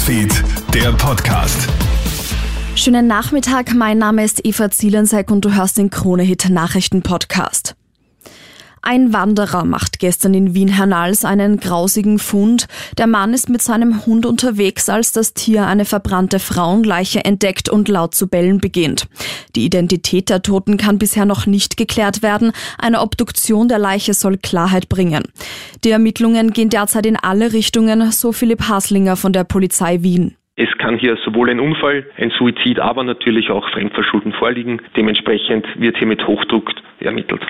Newsfeed, der Podcast. Schönen Nachmittag, mein Name ist Eva Zielensek und du hörst den Kronehit Nachrichten Podcast. Ein Wanderer macht gestern in Wien-Hernals einen grausigen Fund. Der Mann ist mit seinem Hund unterwegs, als das Tier eine verbrannte Frauenleiche entdeckt und laut zu bellen beginnt. Die Identität der Toten kann bisher noch nicht geklärt werden. Eine Obduktion der Leiche soll Klarheit bringen. Die Ermittlungen gehen derzeit in alle Richtungen, so Philipp Haslinger von der Polizei Wien. Es kann hier sowohl ein Unfall, ein Suizid, aber natürlich auch Fremdverschulden vorliegen. Dementsprechend wird hier mit Hochdruck ermittelt.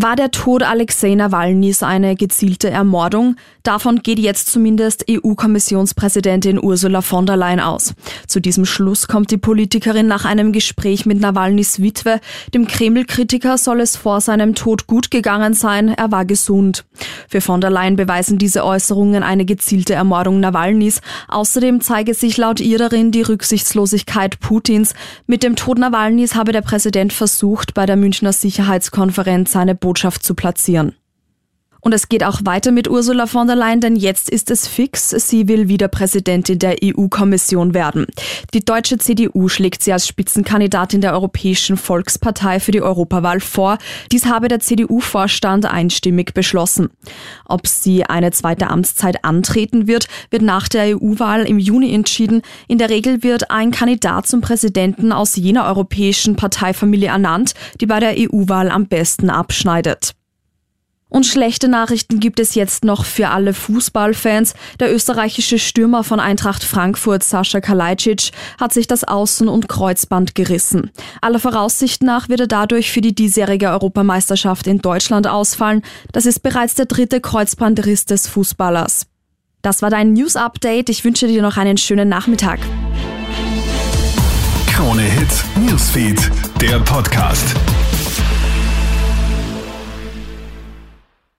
War der Tod Alexei Nawalnys eine gezielte Ermordung? Davon geht jetzt zumindest EU-Kommissionspräsidentin Ursula von der Leyen aus. Zu diesem Schluss kommt die Politikerin nach einem Gespräch mit Nawalnys Witwe. Dem Kreml-Kritiker soll es vor seinem Tod gut gegangen sein, er war gesund. Für von der Leyen beweisen diese Äußerungen eine gezielte Ermordung Nawalnys. Außerdem zeige sich laut ihr darin die Rücksichtslosigkeit Putins. Mit dem Tod Nawalnys habe der Präsident versucht, bei der Münchner Sicherheitskonferenz seine Botschaft zu platzieren. Und es geht auch weiter mit Ursula von der Leyen, denn jetzt ist es fix. Sie will wieder Präsidentin der EU-Kommission werden. Die deutsche CDU schlägt sie als Spitzenkandidatin der Europäischen Volkspartei für die Europawahl vor. Dies habe der CDU-Vorstand einstimmig beschlossen. Ob sie eine zweite Amtszeit antreten wird, wird nach der EU-Wahl im Juni entschieden. In der Regel wird ein Kandidat zum Präsidenten aus jener europäischen Parteifamilie ernannt, die bei der EU-Wahl am besten abschneidet. Und schlechte Nachrichten gibt es jetzt noch für alle Fußballfans. Der österreichische Stürmer von Eintracht Frankfurt, Sascha Kalajdzic, hat sich das Außen- und Kreuzband gerissen. Aller Voraussicht nach wird er dadurch für die diesjährige Europameisterschaft in Deutschland ausfallen. Das ist bereits der dritte Kreuzbandriss des Fußballers. Das war dein News-Update. Ich wünsche dir noch einen schönen Nachmittag. Krone Hits, Newsfeed, der Podcast.